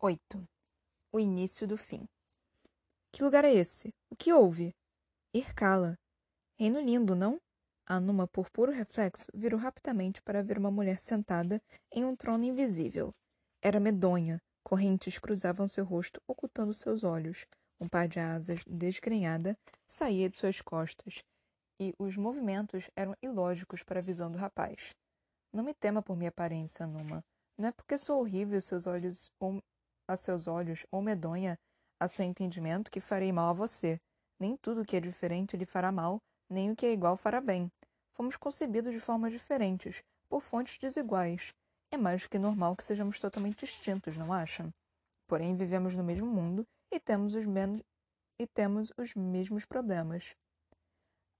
8. O início do fim. Que lugar é esse? O que houve? Irkala. Reino lindo, não? Anuma, por puro reflexo, virou rapidamente para ver uma mulher sentada em um trono invisível. Era medonha. Correntes cruzavam seu rosto, ocultando seus olhos. Um par de asas desgrenhada saía de suas costas, e os movimentos eram ilógicos para a visão do rapaz. Não me tema por minha aparência, Anuma. Não é porque sou horrível seus olhos ou a seus olhos ou medonha a seu entendimento que farei mal a você. Nem tudo que é diferente lhe fará mal, nem o que é igual fará bem. Fomos concebidos de formas diferentes, por fontes desiguais. É mais do que normal que sejamos totalmente distintos, não acham? Porém, vivemos no mesmo mundo e temos os, menos... e temos os mesmos problemas.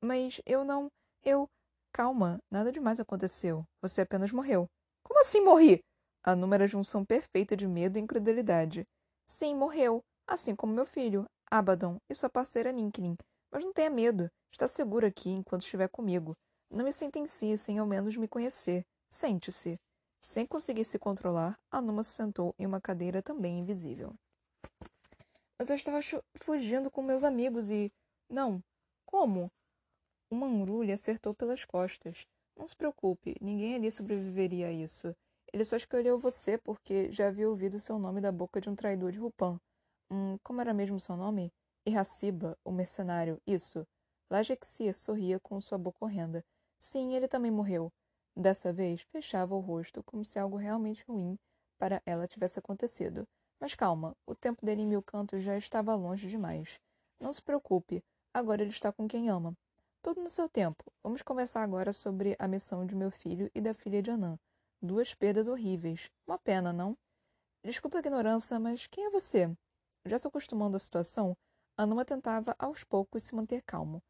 Mas eu não. Eu. Calma, nada demais aconteceu. Você apenas morreu. Como assim morri? A número junção perfeita de medo e incredulidade. Sim, morreu. Assim como meu filho, Abaddon, e sua parceira Ninklin. Mas não tenha medo. Está seguro aqui enquanto estiver comigo. Não me sentencie sem ao menos me conhecer. Sente-se. Sem conseguir se controlar, a Numa se sentou em uma cadeira também invisível. Mas eu estava fugindo com meus amigos e. Não. Como? Uma anrulha acertou pelas costas. Não se preocupe, ninguém ali sobreviveria a isso. Ele só escolheu você porque já havia ouvido seu nome da boca de um traidor de Rupan. Hum, como era mesmo seu nome? Irraciba, o mercenário, isso. Lajexia sorria com sua boca horrenda. Sim, ele também morreu. Dessa vez, fechava o rosto como se algo realmente ruim para ela tivesse acontecido. Mas calma, o tempo dele em mil cantos já estava longe demais. Não se preocupe, agora ele está com quem ama. Tudo no seu tempo. Vamos conversar agora sobre a missão de meu filho e da filha de Anã. Duas perdas horríveis. Uma pena, não? Desculpa a ignorância, mas quem é você? Já se acostumando à situação, Anuma tentava aos poucos se manter calmo.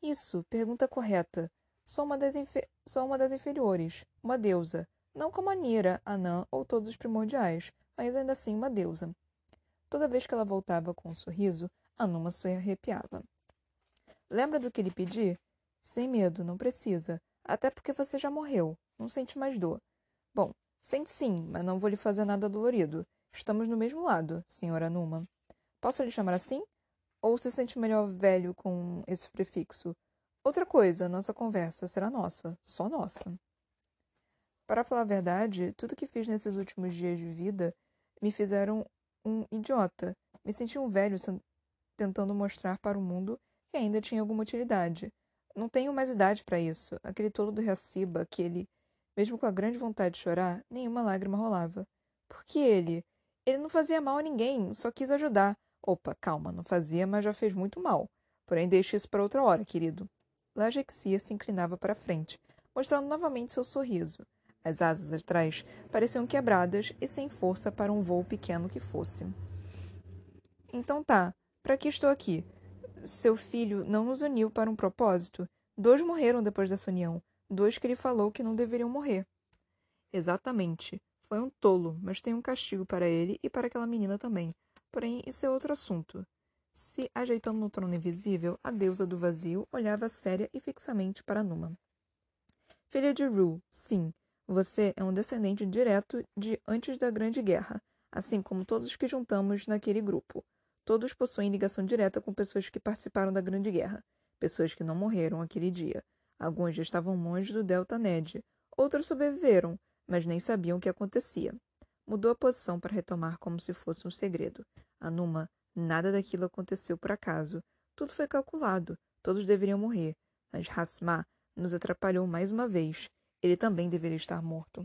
Isso, pergunta correta. Sou uma das, Sou uma das inferiores, uma deusa. Não como a Nira, Anã ou todos os primordiais, mas ainda assim uma deusa. Toda vez que ela voltava com um sorriso, Anuma se arrepiava. Lembra do que lhe pedi? Sem medo, não precisa. Até porque você já morreu. Não sente mais dor. Bom, sente sim, mas não vou lhe fazer nada dolorido. Estamos no mesmo lado, senhora Numa. Posso lhe chamar assim? Ou se sente melhor velho com esse prefixo? Outra coisa, nossa conversa será nossa, só nossa. Para falar a verdade, tudo que fiz nesses últimos dias de vida me fizeram um idiota. Me senti um velho tentando mostrar para o mundo que ainda tinha alguma utilidade. Não tenho mais idade para isso. Aquele tolo do Raciba, aquele. Mesmo com a grande vontade de chorar, nenhuma lágrima rolava. Por que ele? Ele não fazia mal a ninguém, só quis ajudar. Opa, calma, não fazia, mas já fez muito mal. Porém, deixe isso para outra hora, querido. Lajexia se inclinava para frente, mostrando novamente seu sorriso. As asas atrás pareciam quebradas e sem força para um voo pequeno que fosse. Então tá, para que estou aqui? Seu filho não nos uniu para um propósito? Dois morreram depois dessa união. Dois que ele falou que não deveriam morrer. Exatamente. Foi um tolo, mas tem um castigo para ele e para aquela menina também. Porém, isso é outro assunto. Se ajeitando no trono invisível, a deusa do vazio olhava séria e fixamente para Numa. Filha de Ru, sim, você é um descendente direto de antes da Grande Guerra, assim como todos os que juntamos naquele grupo. Todos possuem ligação direta com pessoas que participaram da Grande Guerra, pessoas que não morreram aquele dia. Alguns já estavam longe do Delta Ned, outros sobreviveram, mas nem sabiam o que acontecia. Mudou a posição para retomar como se fosse um segredo. Anuma, nada daquilo aconteceu por acaso. Tudo foi calculado. Todos deveriam morrer. Mas Hasma nos atrapalhou mais uma vez. Ele também deveria estar morto.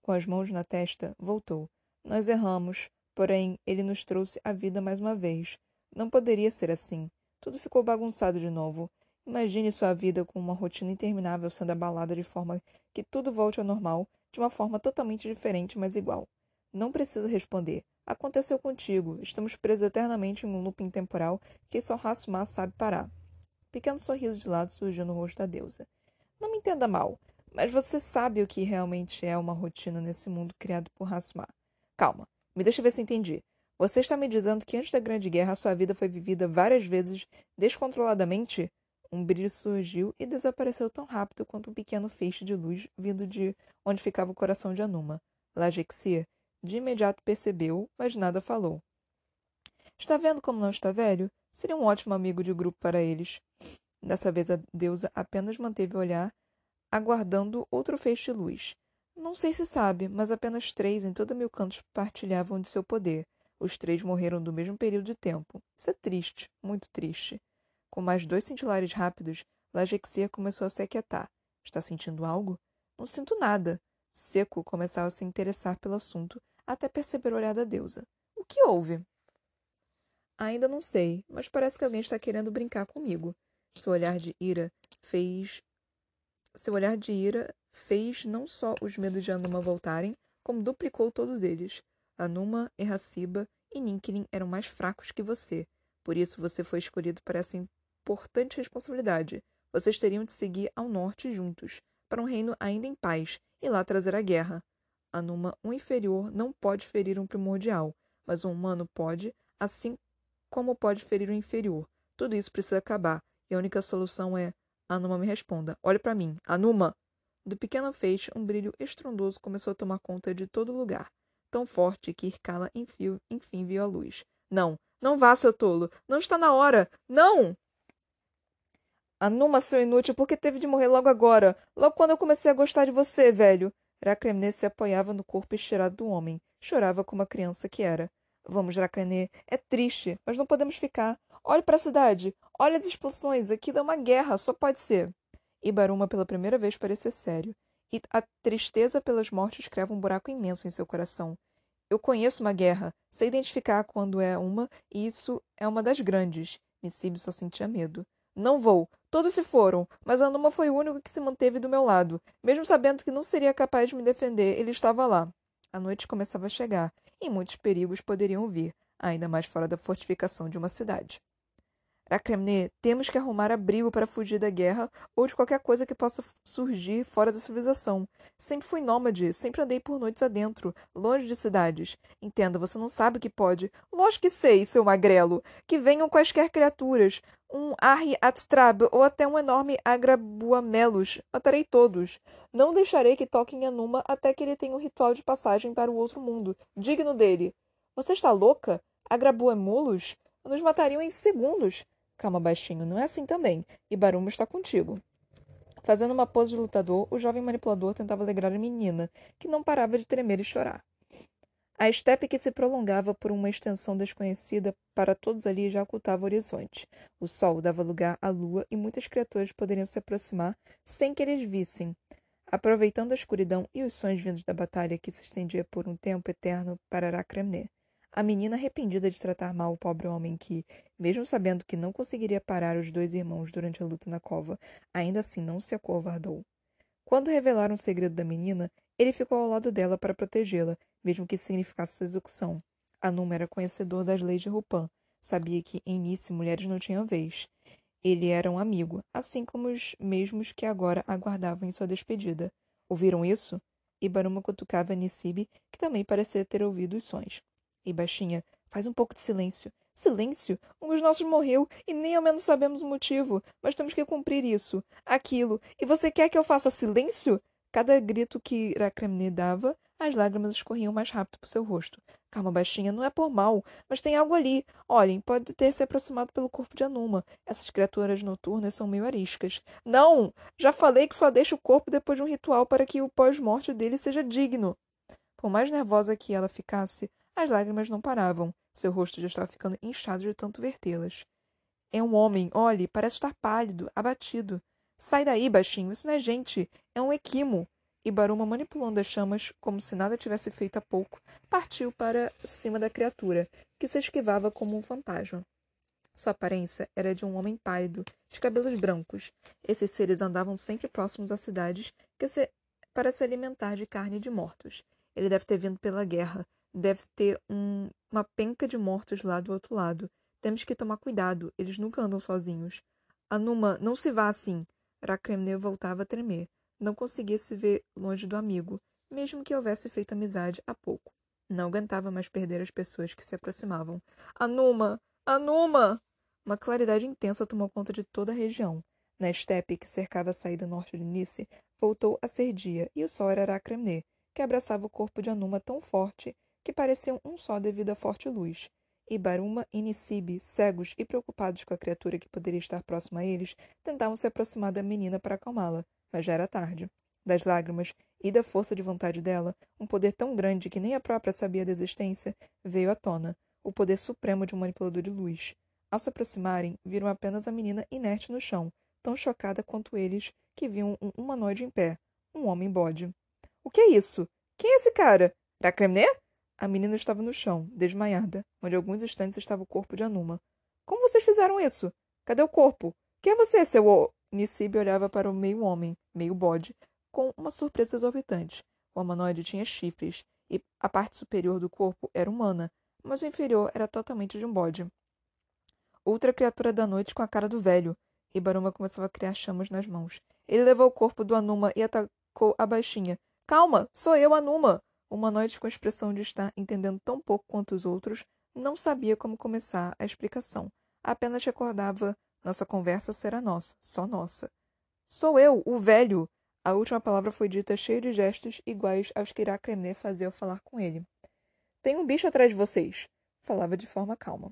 Com as mãos na testa, voltou. Nós erramos. Porém, ele nos trouxe a vida mais uma vez. Não poderia ser assim. Tudo ficou bagunçado de novo. Imagine sua vida com uma rotina interminável sendo abalada de forma que tudo volte ao normal, de uma forma totalmente diferente, mas igual. Não precisa responder. Aconteceu contigo. Estamos presos eternamente em um looping temporal que só Hasma sabe parar. pequeno sorriso de lado surgiu no rosto da deusa. Não me entenda mal, mas você sabe o que realmente é uma rotina nesse mundo criado por Hasma. Calma, me deixa ver se entendi. Você está me dizendo que antes da Grande Guerra sua vida foi vivida várias vezes descontroladamente? Um brilho surgiu e desapareceu tão rápido quanto um pequeno feixe de luz vindo de onde ficava o coração de Anuma. Lajexia, De imediato percebeu, mas nada falou. Está vendo como não está velho? Seria um ótimo amigo de grupo para eles. Dessa vez a deusa apenas manteve o olhar, aguardando outro feixe de luz. Não sei se sabe, mas apenas três em todo mil cantos partilhavam de seu poder. Os três morreram do mesmo período de tempo. Isso é triste, muito triste. Com mais dois cintilares rápidos, Lajexia começou a se aquietar. Está sentindo algo? Não sinto nada. Seco começava a se interessar pelo assunto até perceber o olhar da deusa. O que houve? Ainda não sei, mas parece que alguém está querendo brincar comigo. Seu olhar de ira fez. Seu olhar de ira fez não só os medos de Anuma voltarem, como duplicou todos eles. Anuma, Erraciba e Ninkirin eram mais fracos que você. Por isso você foi escolhido para essa importante responsabilidade. Vocês teriam de seguir ao norte juntos, para um reino ainda em paz, e lá trazer a guerra. Anuma, um inferior não pode ferir um primordial, mas um humano pode, assim como pode ferir um inferior. Tudo isso precisa acabar, e a única solução é. Anuma me responda. Olhe para mim. Anuma! Do pequeno feixe, um brilho estrondoso começou a tomar conta de todo lugar, tão forte que Irkala enfim viu a luz. Não, não vá, seu tolo! Não está na hora! Não! Anuma, seu inútil, por que teve de morrer logo agora? Logo quando eu comecei a gostar de você, velho. Racrené se apoiava no corpo estirado do homem. Chorava como a criança que era. Vamos, Racrené. É triste, mas não podemos ficar. Olhe para a cidade. Olhe as explosões. Aquilo é uma guerra. Só pode ser. Ibaruma pela primeira vez parecia sério. E a tristeza pelas mortes creva um buraco imenso em seu coração. Eu conheço uma guerra. Sei identificar quando é uma, e isso é uma das grandes. Nisibe só sentia medo. Não vou. Todos se foram, mas Anuma foi o único que se manteve do meu lado. Mesmo sabendo que não seria capaz de me defender, ele estava lá. A noite começava a chegar, e muitos perigos poderiam vir, ainda mais fora da fortificação de uma cidade. Akremne, temos que arrumar abrigo para fugir da guerra ou de qualquer coisa que possa surgir fora da civilização. Sempre fui nômade, sempre andei por noites adentro, longe de cidades. Entenda, você não sabe o que pode. Lógico que sei, seu magrelo. Que venham quaisquer criaturas. Um Arri Atstrab ou até um enorme Agrabuamelos. Matarei todos. Não deixarei que toquem Anuma até que ele tenha um ritual de passagem para o outro mundo, digno dele. Você está louca? Agrabuamulos? Nos matariam em segundos. Calma, baixinho, não é assim também. E Baruma está contigo. Fazendo uma pose de lutador, o jovem manipulador tentava alegrar a menina, que não parava de tremer e chorar. A estepe que se prolongava por uma extensão desconhecida para todos ali já ocultava o horizonte. O sol dava lugar à lua e muitas criaturas poderiam se aproximar sem que eles vissem. Aproveitando a escuridão e os sons vindos da batalha que se estendia por um tempo eterno para Aracremné, a menina, arrependida de tratar mal o pobre homem que, mesmo sabendo que não conseguiria parar os dois irmãos durante a luta na cova, ainda assim não se acovardou. Quando revelaram o segredo da menina, ele ficou ao lado dela para protegê-la, mesmo que significasse sua execução. Anuma era conhecedor das leis de Rupan, sabia que em Nice mulheres não tinham vez. Ele era um amigo, assim como os mesmos que agora aguardavam em sua despedida. Ouviram isso? Ibaruma cutucava Nisibe, que também parecia ter ouvido os sons. E baixinha, faz um pouco de silêncio. Silêncio? Um dos nossos morreu e nem ao menos sabemos o motivo, mas temos que cumprir isso, aquilo. E você quer que eu faça silêncio? Cada grito que Irakremne dava, as lágrimas escorriam mais rápido por seu rosto. Calma, baixinha, não é por mal, mas tem algo ali. Olhem, pode ter se aproximado pelo corpo de Anuma. Essas criaturas noturnas são meio ariscas. Não! Já falei que só deixa o corpo depois de um ritual para que o pós-morte dele seja digno. Por mais nervosa que ela ficasse, as lágrimas não paravam. Seu rosto já estava ficando inchado de tanto vertê-las. É um homem, olhe, parece estar pálido, abatido. Sai daí, baixinho, isso não é gente, é um equimo. E Baruma, manipulando as chamas como se nada tivesse feito há pouco, partiu para cima da criatura, que se esquivava como um fantasma. Sua aparência era de um homem pálido, de cabelos brancos. Esses seres andavam sempre próximos às cidades se... para se alimentar de carne de mortos. Ele deve ter vindo pela guerra, Deve ter um, uma penca de mortos lá do outro lado. Temos que tomar cuidado, eles nunca andam sozinhos. Anuma, não se vá assim. Rakremne voltava a tremer. Não conseguia se ver longe do amigo, mesmo que houvesse feito amizade há pouco. Não aguentava mais perder as pessoas que se aproximavam. Anuma! Anuma! Uma claridade intensa tomou conta de toda a região. Na estepe que cercava a saída norte de Nice, voltou a ser dia, e o sol era Aracremne, que abraçava o corpo de Anuma tão forte que pareciam um só devido à forte luz. E Baruma e Nisibe, cegos e preocupados com a criatura que poderia estar próxima a eles, tentavam se aproximar da menina para acalmá-la, mas já era tarde. Das lágrimas e da força de vontade dela, um poder tão grande que nem a própria sabia da existência, veio à tona, o poder supremo de um manipulador de luz. Ao se aproximarem, viram apenas a menina inerte no chão, tão chocada quanto eles, que viam um humanoide em pé, um homem bode. O que é isso? Quem é esse cara? Racremné? A menina estava no chão, desmaiada, onde alguns instantes estava o corpo de Anuma. Como vocês fizeram isso? Cadê o corpo? Quem é você, seu... O... Nisibe olhava para o meio-homem, meio-bode, com uma surpresa exorbitante. O humanoide tinha chifres, e a parte superior do corpo era humana, mas o inferior era totalmente de um bode. Outra criatura da noite com a cara do velho. E Baruma começava a criar chamas nas mãos. Ele levou o corpo do Anuma e atacou a baixinha. Calma, sou eu, Anuma! Humanoide, com a expressão de estar entendendo tão pouco quanto os outros, não sabia como começar a explicação. Apenas recordava: nossa conversa será nossa, só nossa. Sou eu, o velho! A última palavra foi dita cheia de gestos iguais aos que Irakremne fazia ao falar com ele. Tem um bicho atrás de vocês, falava de forma calma.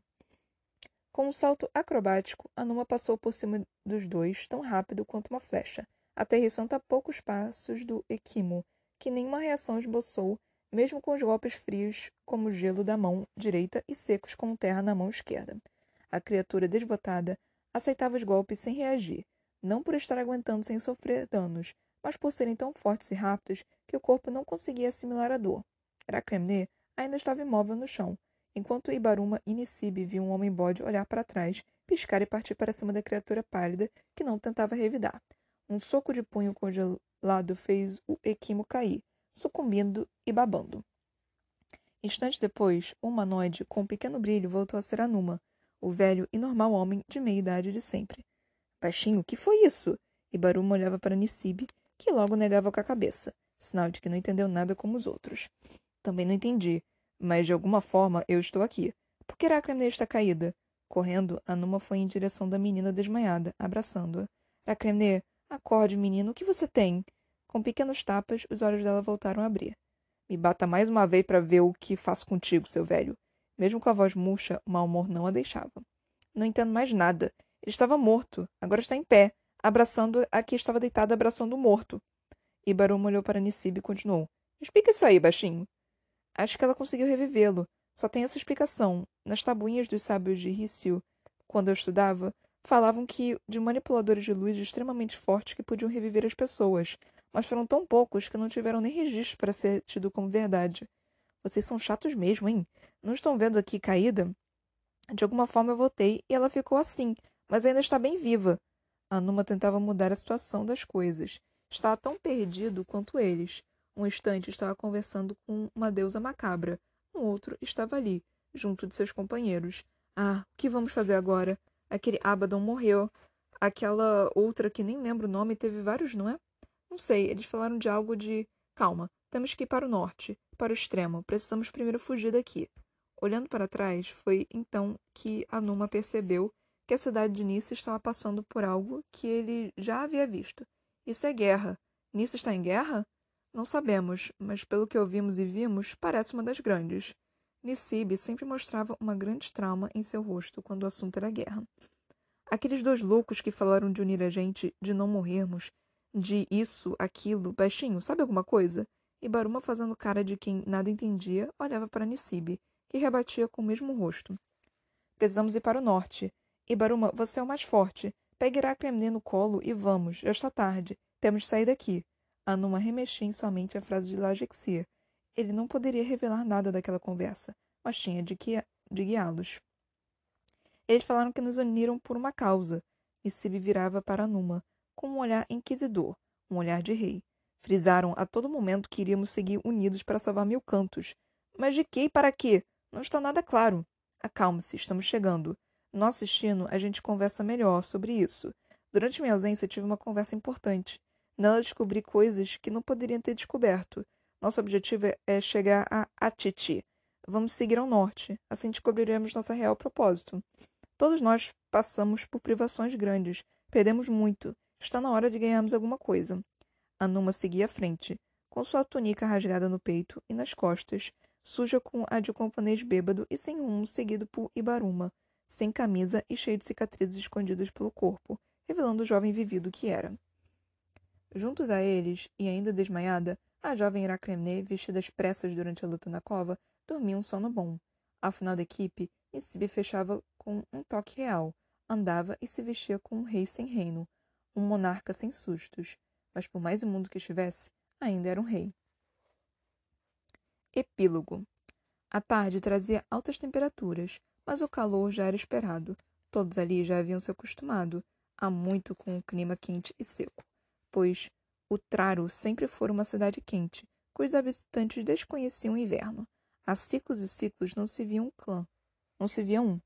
Com um salto acrobático, Anuma passou por cima dos dois tão rápido quanto uma flecha, aterrissando a poucos passos do Equimo, que nenhuma reação esboçou, mesmo com os golpes frios como gelo da mão direita e secos como terra na mão esquerda. A criatura desbotada aceitava os golpes sem reagir, não por estar aguentando sem sofrer danos, mas por serem tão fortes e rápidos que o corpo não conseguia assimilar a dor. Rakremne ainda estava imóvel no chão, enquanto Ibaruma e Nisibe viam um homem-bode olhar para trás, piscar e partir para cima da criatura pálida que não tentava revidar. Um soco de punho congelado fez o Equimo cair, sucumbindo e babando. Instantes depois, o humanoide, com um pequeno brilho, voltou a ser Anuma, o velho e normal homem de meia idade de sempre. Baixinho, que foi isso? Ibaruma olhava para Nisibe, que logo negava com a cabeça, sinal de que não entendeu nada como os outros. Também não entendi, mas de alguma forma eu estou aqui. Por que Racremne está caída? Correndo, Anuma foi em direção da menina desmaiada, abraçando-a. Racremne, acorde, menino, o que você tem? Com pequenos tapas, os olhos dela voltaram a abrir. Me bata mais uma vez para ver o que faço contigo, seu velho. Mesmo com a voz murcha, o mau humor não a deixava. Não entendo mais nada. Ele estava morto, agora está em pé, abraçando a que estava deitada abraçando o morto. Ibaruma olhou para Nisibe e continuou. Explica isso aí, baixinho. Acho que ela conseguiu revivê-lo. Só tem essa explicação. Nas tabuinhas dos sábios de Rissio, quando eu estudava, falavam que de manipuladores de luz extremamente fortes que podiam reviver as pessoas, mas foram tão poucos que não tiveram nem registro para ser tido como verdade. Vocês são chatos mesmo, hein? Não estão vendo aqui caída? De alguma forma eu voltei e ela ficou assim, mas ainda está bem viva. A Numa tentava mudar a situação das coisas. Estava tão perdido quanto eles. Um instante estava conversando com uma deusa macabra. Um outro estava ali, junto de seus companheiros. Ah, o que vamos fazer agora? Aquele Abaddon morreu. Aquela outra que nem lembro o nome teve vários, não é? Não sei, eles falaram de algo de. Calma, temos que ir para o norte, para o extremo. Precisamos primeiro fugir daqui. Olhando para trás, foi então que Anuma percebeu que a cidade de Nice estava passando por algo que ele já havia visto. Isso é guerra. Nice está em guerra? Não sabemos, mas pelo que ouvimos e vimos, parece uma das grandes. Nisibe sempre mostrava uma grande trauma em seu rosto quando o assunto era guerra. Aqueles dois loucos que falaram de unir a gente, de não morrermos, de isso, aquilo, baixinho, sabe alguma coisa? E Baruma, fazendo cara de quem nada entendia, olhava para Nisibe, que rebatia com o mesmo rosto. Precisamos ir para o norte. E Baruma, você é o mais forte. Pegue Irakremne no colo e vamos, já está tarde. Temos de sair daqui. Anuma remexia em sua mente a frase de Lajexia. Ele não poderia revelar nada daquela conversa, mas tinha de, de guiá-los. Eles falaram que nos uniram por uma causa, e Sibi virava para Anuma, com um olhar inquisidor, um olhar de rei. Frisaram a todo momento que iríamos seguir unidos para salvar mil cantos. Mas de que e para quê? Não está nada claro. Acalme-se, estamos chegando. Nosso destino, a gente conversa melhor sobre isso. Durante minha ausência, tive uma conversa importante. Nela descobri coisas que não poderiam ter descoberto. Nosso objetivo é chegar a Atiti. Vamos seguir ao norte. Assim descobriremos nosso real propósito. Todos nós passamos por privações grandes. Perdemos muito. Está na hora de ganharmos alguma coisa. Anuma seguia à frente, com sua túnica rasgada no peito e nas costas, suja com a de um camponês bêbado e sem rumo, seguido por Ibaruma, sem camisa e cheio de cicatrizes escondidas pelo corpo, revelando o jovem vivido que era. Juntos a eles, e ainda desmaiada, a jovem Iracremne, vestida às pressas durante a luta na cova, dormia um sono bom. Ao final da equipe, Nisibe fechava com um toque real, andava e se vestia como um rei sem reino, um monarca sem sustos, mas por mais imundo que estivesse, ainda era um rei. Epílogo. A tarde trazia altas temperaturas, mas o calor já era esperado. Todos ali já haviam se acostumado há muito com o clima quente e seco, pois Traro sempre fora uma cidade quente, cujos habitantes desconheciam o inverno. Há ciclos e ciclos não se via um clã, não se via um.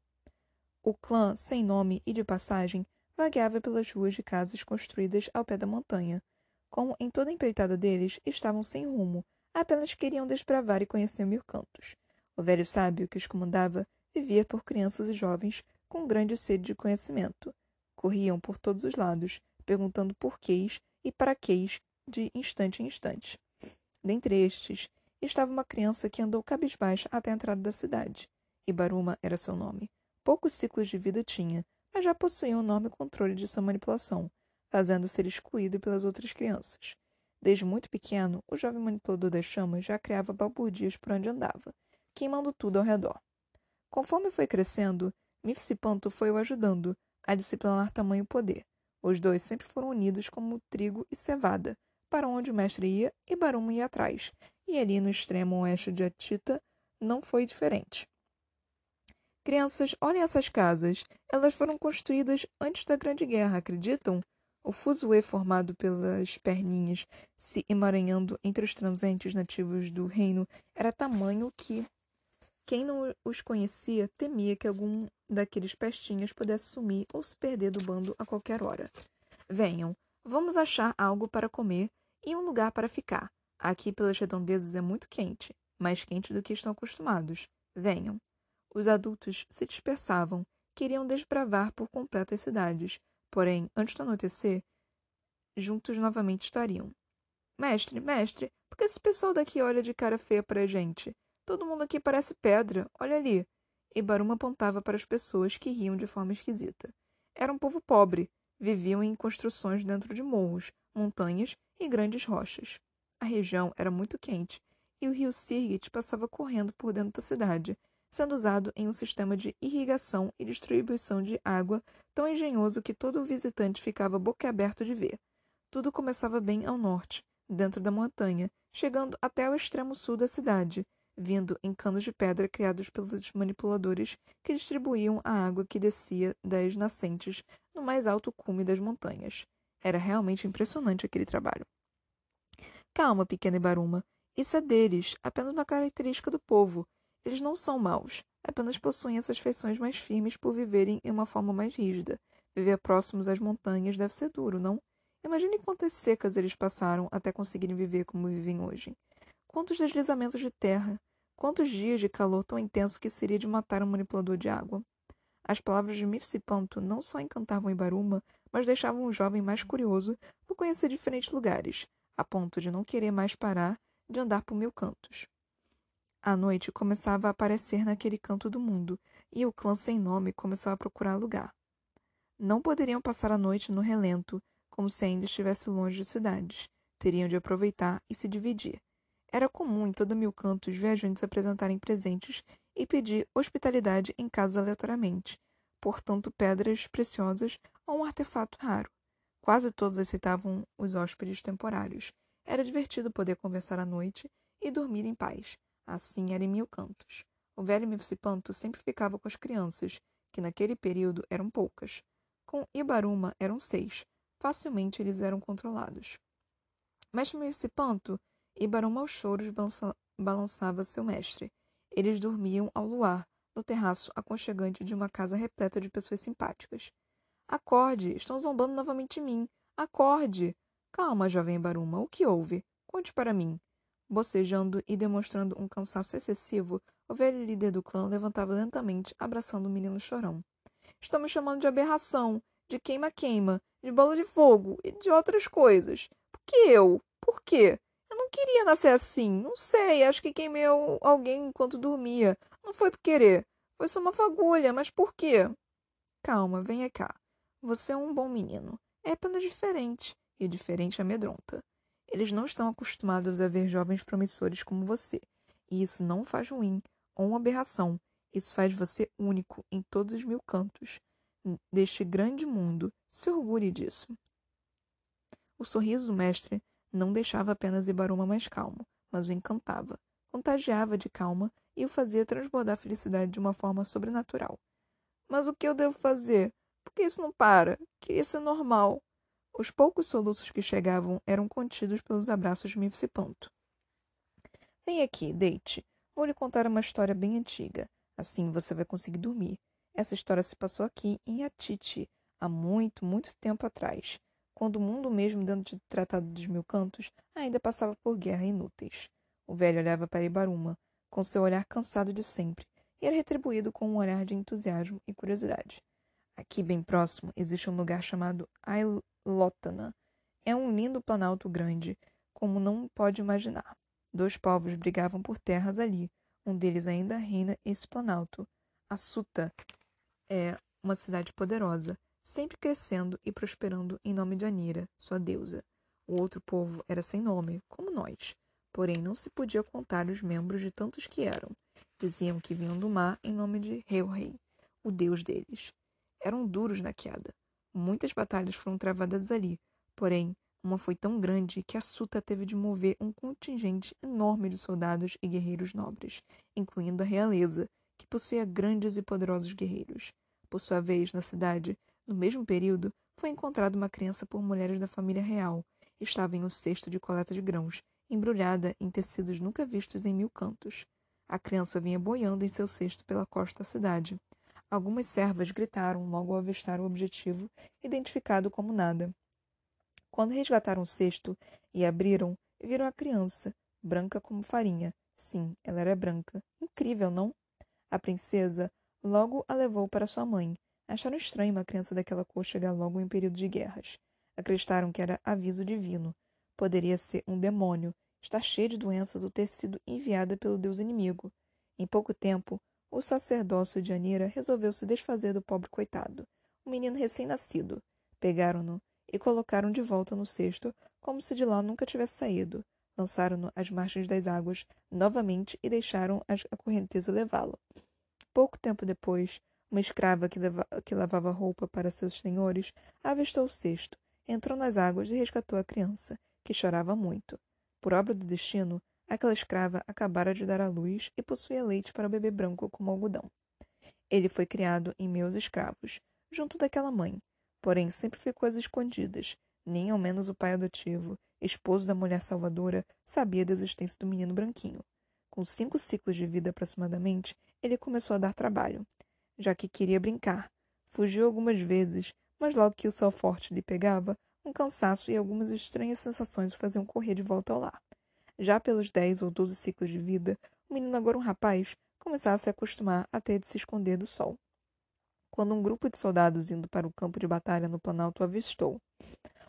O clã, sem nome e de passagem, vagueava pelas ruas de casas construídas ao pé da montanha. Como em toda a empreitada deles, estavam sem rumo, apenas queriam desbravar e conhecer mil cantos. O velho sábio que os comandava vivia por crianças e jovens com grande sede de conhecimento. Corriam por todos os lados, perguntando porquês e para quês de instante em instante. Dentre estes, estava uma criança que andou cabisbaixa até a entrada da cidade. Ibaruma era seu nome. Poucos ciclos de vida tinha, mas já possuía um enorme controle de sua manipulação, fazendo ser excluído pelas outras crianças. Desde muito pequeno, o jovem manipulador das chamas já criava balbúrdias por onde andava, queimando tudo ao redor. Conforme foi crescendo, Mifsipanto foi o ajudando a disciplinar tamanho poder. Os dois sempre foram unidos como trigo e cevada, para onde o mestre ia e Baruma ia atrás, e ali no extremo oeste de Atita não foi diferente. Crianças, olhem essas casas. Elas foram construídas antes da Grande Guerra, acreditam? O fuzuê formado pelas perninhas se emaranhando entre os transeuntes nativos do reino era tamanho que quem não os conhecia temia que algum daqueles pestinhas pudesse sumir ou se perder do bando a qualquer hora. Venham, vamos achar algo para comer e um lugar para ficar. Aqui pelas redondezas é muito quente, mais quente do que estão acostumados. Venham. Os adultos se dispersavam, queriam desbravar por completo as cidades, Porém, antes do anoitecer, juntos novamente estariam. Mestre, mestre, por que esse pessoal daqui olha de cara feia para a gente? Todo mundo aqui parece pedra, olha ali. E Barum apontava para as pessoas que riam de forma esquisita. Era um povo pobre, viviam em construções dentro de morros, montanhas e grandes rochas. A região era muito quente e o rio Sirgit passava correndo por dentro da cidade, sendo usado em um sistema de irrigação e distribuição de água tão engenhoso que todo visitante ficava boquiaberto de ver. Tudo começava bem ao norte, dentro da montanha, chegando até o extremo sul da cidade, vindo em canos de pedra criados pelos manipuladores que distribuíam a água que descia das nascentes no mais alto cume das montanhas. Era realmente impressionante aquele trabalho. Calma, pequena Ibaruma. Isso é deles, apenas uma característica do povo. Eles não são maus, apenas possuem essas feições mais firmes por viverem em uma forma mais rígida. Viver próximos às montanhas deve ser duro, não? Imagine quantas secas eles passaram até conseguirem viver como vivem hoje. Quantos deslizamentos de terra, quantos dias de calor tão intenso que seria de matar um manipulador de água. As palavras de Mifsipanto não só encantavam Ibaruma, mas deixavam o jovem mais curioso por conhecer diferentes lugares, a ponto de não querer mais parar de andar por mil cantos. A noite começava a aparecer naquele canto do mundo, e o clã sem nome começava a procurar lugar. Não poderiam passar a noite no relento, como se ainda estivesse longe de cidades. Teriam de aproveitar e se dividir. Era comum em todo mil cantos viajantes apresentarem presentes e pedir hospitalidade em casas aleatoriamente, portanto pedras preciosas ou um artefato raro. Quase todos aceitavam os hóspedes temporários. Era divertido poder conversar à noite e dormir em paz. Assim era em mil cantos. O velho Mifsipanto sempre ficava com as crianças, que naquele período eram poucas. Com Ibaruma eram seis. Facilmente eles eram controlados. Mestre Mifsipanto, Ibaruma aos choros balançava seu mestre. Eles dormiam ao luar, no terraço aconchegante de uma casa repleta de pessoas simpáticas. Acorde! Estão zombando novamente de mim. Acorde! Calma, jovem Baruma. O que houve? Conte para mim. Bocejando e demonstrando um cansaço excessivo, o velho líder do clã levantava lentamente, abraçando o menino chorão. Estão me chamando de aberração, de queima-queima, de bola de fogo e de outras coisas. Por que eu? Por quê? Não queria nascer assim. Não sei, acho que queimei alguém enquanto dormia. Não foi por querer. Foi só uma fagulha, mas por quê? Calma, venha cá. Você é um bom menino. É apenas diferente, e diferente amedronta. Eles não estão acostumados a ver jovens promissores como você, e isso não faz ruim ou uma aberração. Isso faz você único em todos os mil cantos deste grande mundo. Se orgulhe disso. O sorriso do mestre não deixava apenas Ibaruma mais calmo, mas o encantava, contagiava de calma e o fazia transbordar felicidade de uma forma sobrenatural. Mas o que eu devo fazer? Por que isso não para? Queria ser normal. Os poucos soluços que chegavam eram contidos pelos abraços de Mifsipanto. Vem aqui, deite. Vou lhe contar uma história bem antiga. Assim você vai conseguir dormir. Essa história se passou aqui, em Atiti, há muito, muito tempo atrás, quando o mundo mesmo dentro do Tratado dos Mil Cantos ainda passava por guerra inúteis. O velho olhava para Ibaruma, com seu olhar cansado de sempre, e era retribuído com um olhar de entusiasmo e curiosidade. Aqui, bem próximo, existe um lugar chamado Ailotana. É um lindo planalto grande, como não pode imaginar. Dois povos brigavam por terras ali. Um deles ainda reina esse planalto. A Suta é uma cidade poderosa, sempre crescendo e prosperando em nome de Anira, sua deusa. O outro povo era sem nome, como nós, porém não se podia contar os membros de tantos que eram. Diziam que vinham do mar em nome de Rei, o deus deles. Eram duros na queda. Muitas batalhas foram travadas ali, porém, uma foi tão grande que a Suta teve de mover um contingente enorme de soldados e guerreiros nobres, incluindo a realeza, que possuía grandes e poderosos guerreiros. Por sua vez, na cidade, no mesmo período, foi encontrada uma criança por mulheres da família real. Estava em um cesto de coleta de grãos, embrulhada em tecidos nunca vistos em mil cantos. A criança vinha boiando em seu cesto pela costa da cidade. Algumas servas gritaram logo ao avistar o objetivo, identificado como nada. Quando resgataram o cesto e abriram, viram a criança, branca como farinha. Sim, ela era branca. Incrível, não? A princesa logo a levou para sua mãe. Acharam estranho uma criança daquela cor chegar logo em período de guerras. Acreditaram que era aviso divino. Poderia ser um demônio, estar cheio de doenças ou ter sido enviada pelo deus inimigo. Em pouco tempo, o sacerdócio de Anira resolveu se desfazer do pobre coitado, um menino recém-nascido. Pegaram-no e colocaram de volta no cesto, como se de lá nunca tivesse saído. Lançaram-no às margens das águas novamente e deixaram a correnteza levá-lo. Pouco tempo depois, uma escrava que, que lavava roupa para seus senhores avistou o cesto, entrou nas águas e resgatou a criança, que chorava muito. Por obra do destino, aquela escrava acabara de dar à luz e possuía leite para o bebê branco como algodão. Ele foi criado em meus escravos, junto daquela mãe, porém sempre ficou às escondidas. Nem ao menos o pai adotivo, esposo da mulher salvadora, sabia da existência do menino branquinho. Com cinco ciclos de vida aproximadamente, ele começou a dar trabalho, já que queria brincar. Fugiu algumas vezes, mas logo que o sol forte lhe pegava, um cansaço e algumas estranhas sensações o faziam correr de volta ao lar. Já pelos dez ou doze ciclos de vida, o menino, agora um rapaz, começava a se acostumar a ter de se esconder do sol. Quando um grupo de soldados indo para o campo de batalha no Planalto avistou,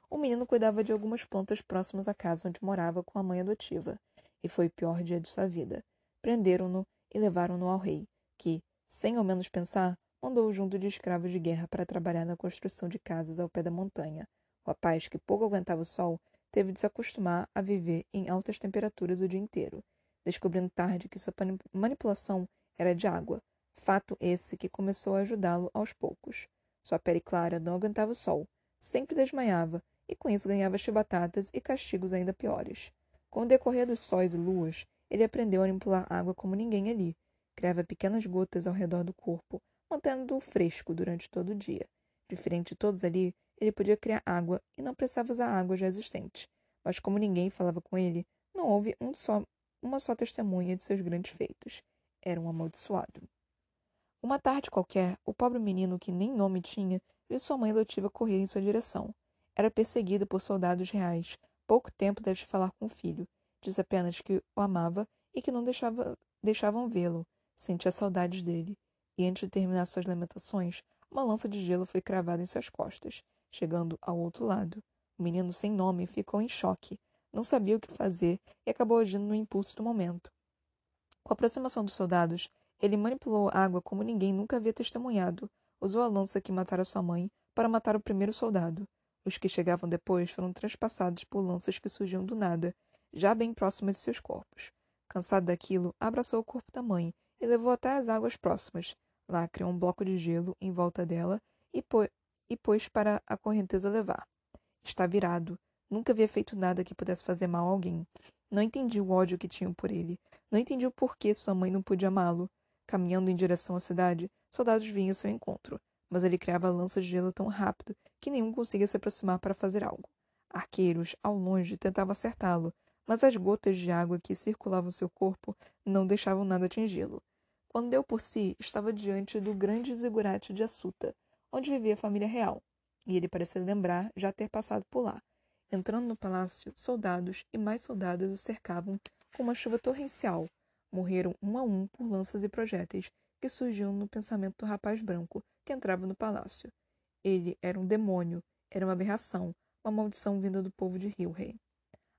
o menino cuidava de algumas plantas próximas à casa onde morava com a mãe adotiva, e foi o pior dia de sua vida. Prenderam-no e levaram-no ao rei, que, sem ao menos pensar, mandou junto de escravos de guerra para trabalhar na construção de casas ao pé da montanha. O rapaz, que pouco aguentava o sol, teve de se acostumar a viver em altas temperaturas o dia inteiro, descobrindo tarde que sua manipulação era de água, fato esse que começou a ajudá-lo aos poucos. Sua pele clara não aguentava o sol, sempre desmaiava e com isso ganhava chibatadas e castigos ainda piores. Com o decorrer dos sóis e luas, ele aprendeu a manipular água como ninguém ali. Criava pequenas gotas ao redor do corpo, mantendo-o fresco durante todo o dia. Diferente de todos ali, ele podia criar água e não precisava usar água já existente. Mas como ninguém falava com ele, não houve um só, uma só testemunha de seus grandes feitos. Era um amaldiçoado. Uma tarde qualquer, o pobre menino, que nem nome tinha, viu sua mãe adotiva correr em sua direção. Era perseguida por soldados reais. Pouco tempo deve falar com o filho. Diz apenas que o amava e que não deixava, deixavam vê-lo. Sentia saudades dele. E antes de terminar suas lamentações, uma lança de gelo foi cravada em suas costas. Chegando ao outro lado, o menino sem nome ficou em choque. não sabia o que fazer e acabou agindo no impulso do momento. Com a aproximação dos soldados, ele manipulou a água como ninguém nunca havia testemunhado. Usou a lança que matara sua mãe para matar o primeiro soldado. Os que chegavam depois foram transpassados por lanças que surgiam do nada, já bem próximas de seus corpos. Cansado daquilo, abraçou o corpo da mãe e levou até as águas próximas. Lá criou um bloco de gelo em volta dela e, pô e pôs para a correnteza levar. Está virado. Nunca havia feito nada que pudesse fazer mal a alguém. Não entendi o ódio que tinham por ele. Não entendi o porquê sua mãe não podia amá-lo. Caminhando em direção à cidade, soldados vinham ao seu encontro, mas ele criava lanças de gelo tão rápido que nenhum conseguia se aproximar para fazer algo. Arqueiros, ao longe, tentavam acertá-lo, mas as gotas de água que circulavam seu corpo não deixavam nada atingi-lo. Quando deu por si, estava diante do grande zigurate de Assuta, onde vivia a família real, e ele parecia lembrar já ter passado por lá. Entrando no palácio, soldados e mais soldados o cercavam com uma chuva torrencial. Morreram um a um por lanças e projéteis que surgiam no pensamento do rapaz branco que entrava no palácio. Ele era um demônio, era uma aberração, uma maldição vinda do povo de Rio-Rei.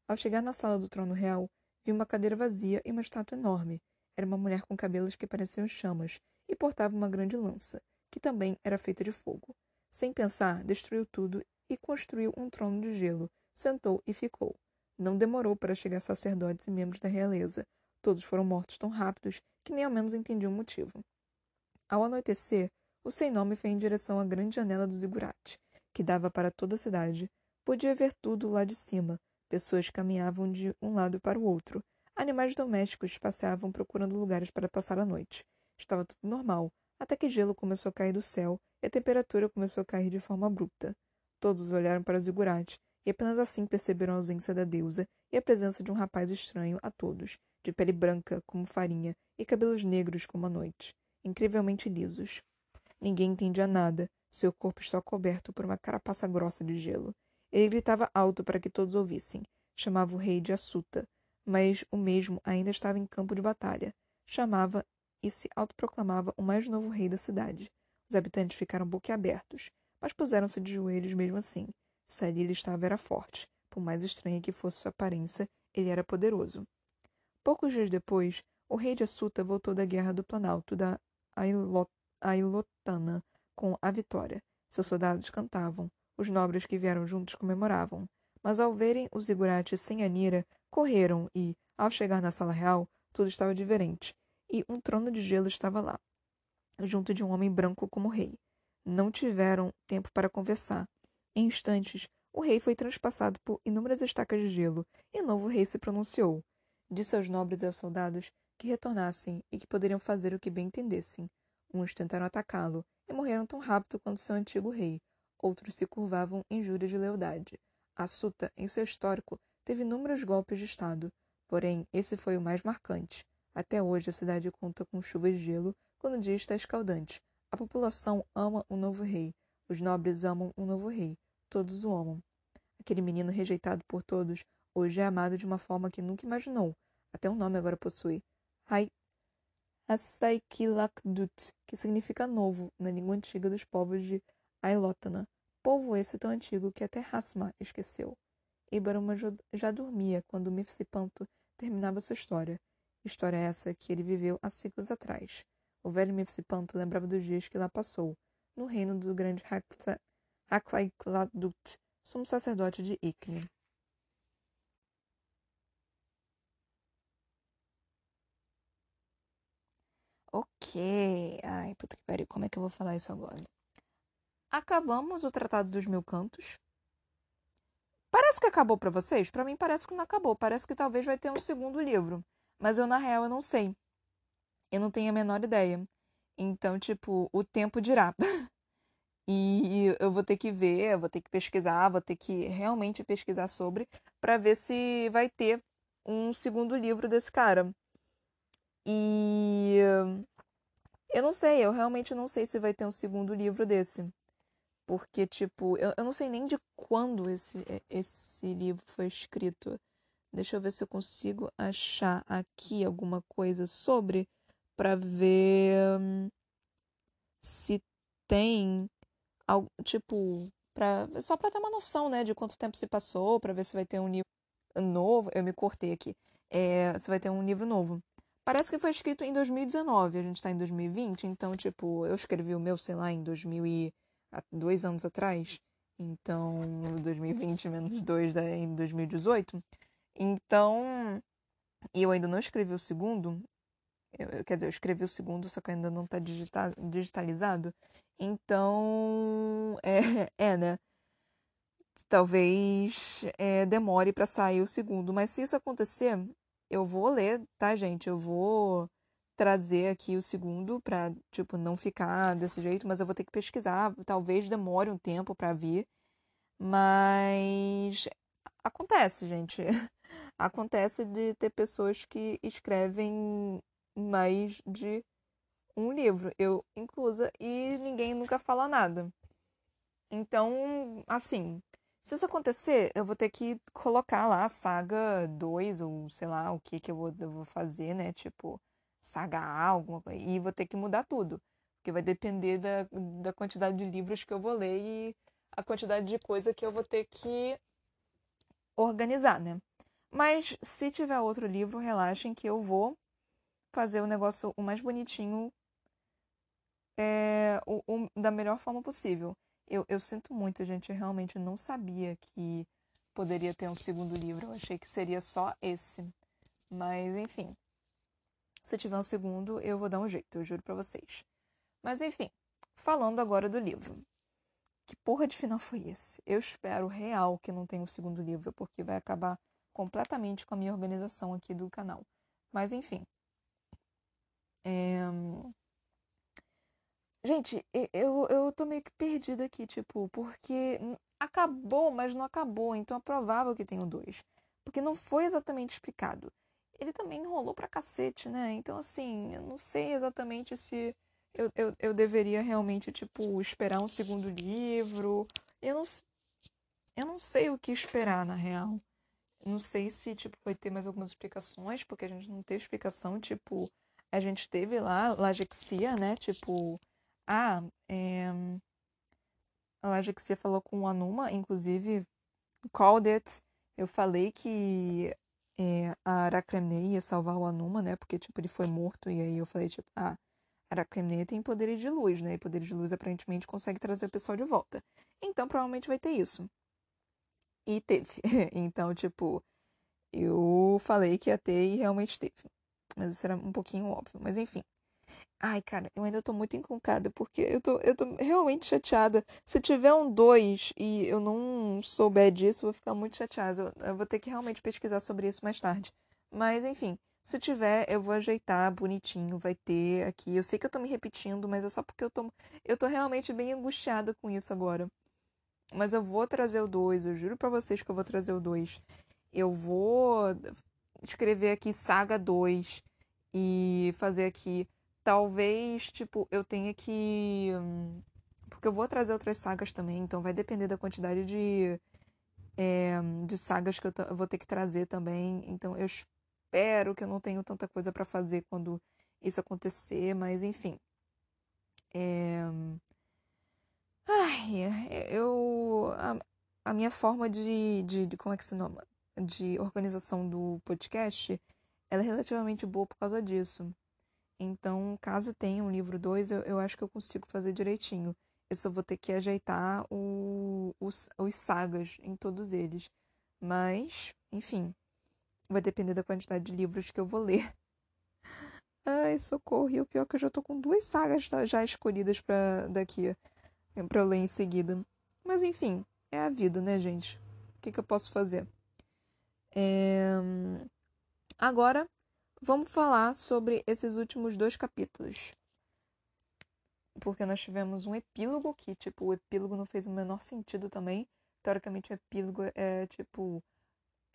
Ao chegar na sala do trono real, viu uma cadeira vazia e uma estátua enorme. Era uma mulher com cabelos que pareciam chamas e portava uma grande lança, que também era feita de fogo. Sem pensar, destruiu tudo e construiu um trono de gelo, sentou e ficou. Não demorou para chegar sacerdotes e membros da realeza. Todos foram mortos tão rápidos que nem ao menos entendiam o motivo. Ao anoitecer, o sem nome foi em direção à grande janela do zigurate, que dava para toda a cidade. Podia ver tudo lá de cima. Pessoas caminhavam de um lado para o outro. Animais domésticos passeavam procurando lugares para passar a noite. Estava tudo normal, até que gelo começou a cair do céu e a temperatura começou a cair de forma abrupta. Todos olharam para zigurate, e apenas assim perceberam a ausência da deusa e a presença de um rapaz estranho a todos, de pele branca como farinha e cabelos negros como a noite, incrivelmente lisos. Ninguém entendia nada, seu corpo estava coberto por uma carapaça grossa de gelo. Ele gritava alto para que todos ouvissem. Chamava o rei de Assuta, mas o mesmo ainda estava em campo de batalha. Chamava e se autoproclamava o mais novo rei da cidade. Os habitantes ficaram boquiabertos, mas puseram-se de joelhos mesmo assim. Se ali ele estava, era forte. Por mais estranha que fosse sua aparência, ele era poderoso. Poucos dias depois, o rei de Assuta voltou da guerra do Planalto da Ailotana com a vitória. Seus soldados cantavam. Os nobres que vieram juntos comemoravam. Mas ao verem os zigurates sem Anira, correram e, ao chegar na sala real, tudo estava diferente e um trono de gelo estava lá, junto de um homem branco como rei. Não tiveram tempo para conversar. Em instantes, o rei foi transpassado por inúmeras estacas de gelo e o novo rei se pronunciou. Disse aos nobres e aos soldados que retornassem e que poderiam fazer o que bem entendessem. Uns tentaram atacá-lo e morreram tão rápido quanto seu antigo rei. Outros se curvavam em juras de lealdade. A Suta, em seu histórico, teve inúmeros golpes de Estado, porém esse foi o mais marcante. Até hoje, a cidade conta com chuvas de gelo quando o dia está escaldante. A população ama o novo rei. Os nobres amam o novo rei. Todos o amam. Aquele menino rejeitado por todos hoje é amado de uma forma que nunca imaginou. Até um nome agora possui. Hai Astaikilakdut, que significa novo na língua antiga dos povos de Ailotana. Povo esse tão antigo que até Hasma esqueceu. Ibaruma já dormia quando Mifsipanto terminava sua história. História essa que ele viveu há séculos atrás. O velho Mefsipanto lembrava dos dias que lá passou, no reino do grande Haklaikladut, sumo sacerdote de Ikni. Ok. Ai, puta que pariu, como é que eu vou falar isso agora? Acabamos o Tratado dos Mil Cantos. Parece que acabou para vocês? Para mim parece que não acabou. Parece que talvez vai ter um segundo livro. Mas eu, na real, eu não sei. Eu não tenho a menor ideia. Então, tipo, o tempo dirá. e eu vou ter que ver, vou ter que pesquisar, vou ter que realmente pesquisar sobre para ver se vai ter um segundo livro desse cara. E eu não sei, eu realmente não sei se vai ter um segundo livro desse. Porque, tipo, eu, eu não sei nem de quando esse, esse livro foi escrito. Deixa eu ver se eu consigo achar aqui alguma coisa sobre para ver hum, se tem algo tipo para só para ter uma noção, né, de quanto tempo se passou, para ver se vai ter um livro novo. Eu me cortei aqui. É, você vai ter um livro novo. Parece que foi escrito em 2019, a gente tá em 2020, então, tipo, eu escrevi o meu, sei lá, em 2000 e... dois anos atrás. Então, 2020 menos 2 em 2018. Então, eu ainda não escrevi o segundo. Eu, quer dizer, eu escrevi o segundo, só que ainda não está digitalizado. Então, é, é né? Talvez é, demore para sair o segundo. Mas se isso acontecer, eu vou ler, tá, gente? Eu vou trazer aqui o segundo para tipo não ficar desse jeito, mas eu vou ter que pesquisar, talvez demore um tempo para vir. Mas acontece, gente. Acontece de ter pessoas que escrevem mais de um livro, eu inclusa, e ninguém nunca fala nada. Então, assim, se isso acontecer, eu vou ter que colocar lá a saga 2, ou sei lá o que que eu vou, eu vou fazer, né? Tipo, saga alguma coisa. E vou ter que mudar tudo. Porque vai depender da, da quantidade de livros que eu vou ler e a quantidade de coisa que eu vou ter que organizar, né? Mas se tiver outro livro, relaxem que eu vou fazer o negócio o mais bonitinho é, o, o, da melhor forma possível. Eu, eu sinto muito, gente. Eu realmente não sabia que poderia ter um segundo livro. Eu achei que seria só esse. Mas, enfim. Se tiver um segundo, eu vou dar um jeito, eu juro pra vocês. Mas, enfim. Falando agora do livro. Que porra de final foi esse? Eu espero real que não tenha um segundo livro, porque vai acabar completamente com a minha organização aqui do canal. Mas, enfim. É... Gente, eu, eu tô meio que perdida aqui, tipo, porque acabou, mas não acabou, então é provável que tenha o dois. Porque não foi exatamente explicado. Ele também enrolou pra cacete, né? Então, assim, eu não sei exatamente se eu, eu, eu deveria realmente, tipo, esperar um segundo livro. Eu não, eu não sei o que esperar, na real. Não sei se, tipo, vai ter mais algumas explicações, porque a gente não teve explicação, tipo, a gente teve lá Lagexia, né? Tipo, ah, é... a Lagexia falou com o Anuma, inclusive, called it. Eu falei que é, a Aracremne ia salvar o Anuma, né? Porque, tipo, ele foi morto, e aí eu falei, tipo, ah, Aracremne tem poderes de luz, né? E poderes de luz aparentemente consegue trazer o pessoal de volta. Então, provavelmente vai ter isso. E teve. então, tipo, eu falei que ia ter e realmente teve. Mas isso era um pouquinho óbvio. Mas enfim. Ai, cara, eu ainda tô muito encuncada, porque eu tô, eu tô realmente chateada. Se tiver um 2 e eu não souber disso, eu vou ficar muito chateada. Eu, eu vou ter que realmente pesquisar sobre isso mais tarde. Mas, enfim, se tiver, eu vou ajeitar bonitinho, vai ter aqui. Eu sei que eu tô me repetindo, mas é só porque eu tô, eu tô realmente bem angustiada com isso agora. Mas eu vou trazer o 2, eu juro para vocês que eu vou trazer o 2. Eu vou escrever aqui Saga 2 e fazer aqui. Talvez, tipo, eu tenha que. Porque eu vou trazer outras sagas também, então vai depender da quantidade de, é, de sagas que eu, eu vou ter que trazer também. Então eu espero que eu não tenha tanta coisa para fazer quando isso acontecer, mas enfim. É... Ai, eu. A, a minha forma de, de, de, Como é que se nome? De organização do podcast ela é relativamente boa por causa disso. Então, caso tenha um livro 2, eu, eu acho que eu consigo fazer direitinho. Eu só vou ter que ajeitar o, os, os sagas em todos eles. Mas, enfim, vai depender da quantidade de livros que eu vou ler. Ai, socorro. E o pior é que eu já tô com duas sagas já escolhidas para daqui para ler em seguida. Mas enfim, é a vida, né, gente? O que, que eu posso fazer? É... Agora, vamos falar sobre esses últimos dois capítulos. Porque nós tivemos um epílogo que, tipo, o epílogo não fez o menor sentido também. Teoricamente, o epílogo é, tipo...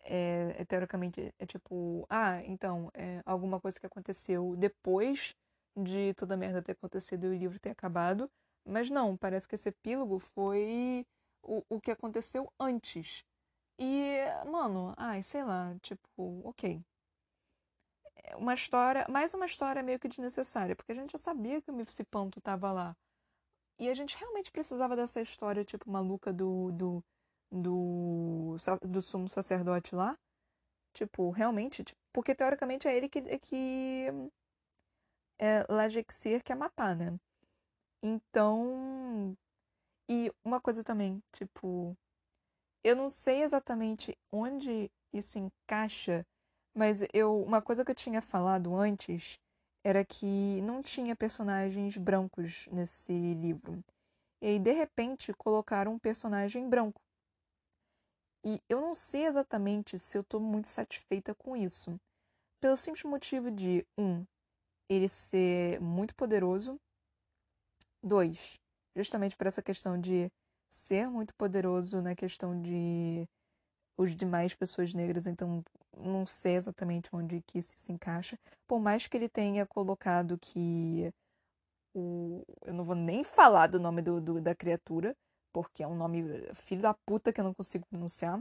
É, é teoricamente, é tipo... Ah, então, é alguma coisa que aconteceu depois de toda a merda ter acontecido e o livro ter acabado. Mas não, parece que esse epílogo foi o, o que aconteceu antes. E, mano, ai, sei lá, tipo, ok. É uma história, mais uma história meio que desnecessária, porque a gente já sabia que o Mifsipanto tava lá. E a gente realmente precisava dessa história, tipo, maluca do, do, do, do sumo sacerdote lá. Tipo, realmente, tipo, porque teoricamente é ele que, que é, Lajexir quer matar, né? Então. E uma coisa também, tipo. Eu não sei exatamente onde isso encaixa, mas eu uma coisa que eu tinha falado antes era que não tinha personagens brancos nesse livro. E aí, de repente, colocaram um personagem branco. E eu não sei exatamente se eu estou muito satisfeita com isso. Pelo simples motivo de, um, ele ser muito poderoso. Dois, justamente por essa questão de ser muito poderoso na questão de os demais pessoas negras, então não sei exatamente onde que isso se encaixa. Por mais que ele tenha colocado que o eu não vou nem falar do nome do, do da criatura, porque é um nome filho da puta que eu não consigo pronunciar.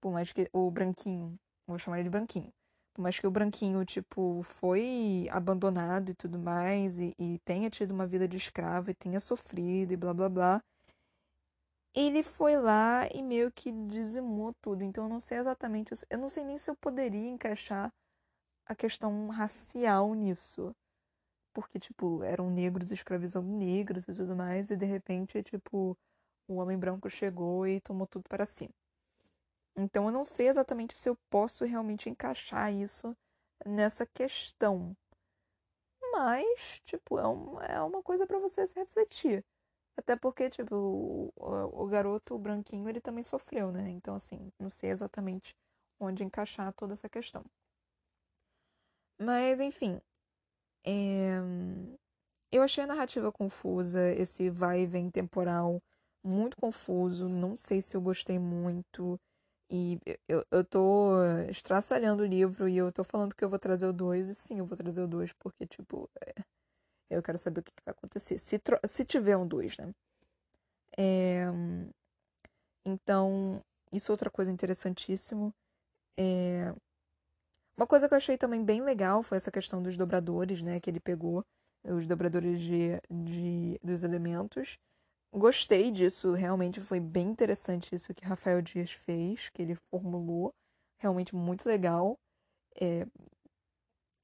Por mais que o branquinho, vou chamar ele de branquinho. Por mais que o branquinho, tipo, foi abandonado e tudo mais, e, e tenha tido uma vida de escravo e tenha sofrido e blá blá blá, ele foi lá e meio que dizimou tudo. Então eu não sei exatamente, eu não sei nem se eu poderia encaixar a questão racial nisso. Porque, tipo, eram negros escravizando negros e tudo mais, e de repente, tipo, o homem branco chegou e tomou tudo para si. Então eu não sei exatamente se eu posso realmente encaixar isso nessa questão. Mas, tipo, é, um, é uma coisa para você se refletir. Até porque, tipo, o, o, garoto branquinho, ele também sofreu, né? Então, assim, não sei exatamente onde encaixar toda essa questão. Mas, enfim. É... Eu achei a narrativa confusa, esse vai e vem temporal muito confuso. Não sei se eu gostei muito. E eu, eu tô estraçalhando o livro e eu tô falando que eu vou trazer o 2, e sim, eu vou trazer o 2, porque, tipo, é, eu quero saber o que, que vai acontecer. Se, se tiver um 2, né? É, então, isso é outra coisa interessantíssimo. É, uma coisa que eu achei também bem legal foi essa questão dos dobradores, né? Que ele pegou, os dobradores de, de, dos elementos gostei disso, realmente foi bem interessante isso que Rafael Dias fez, que ele formulou, realmente muito legal. É,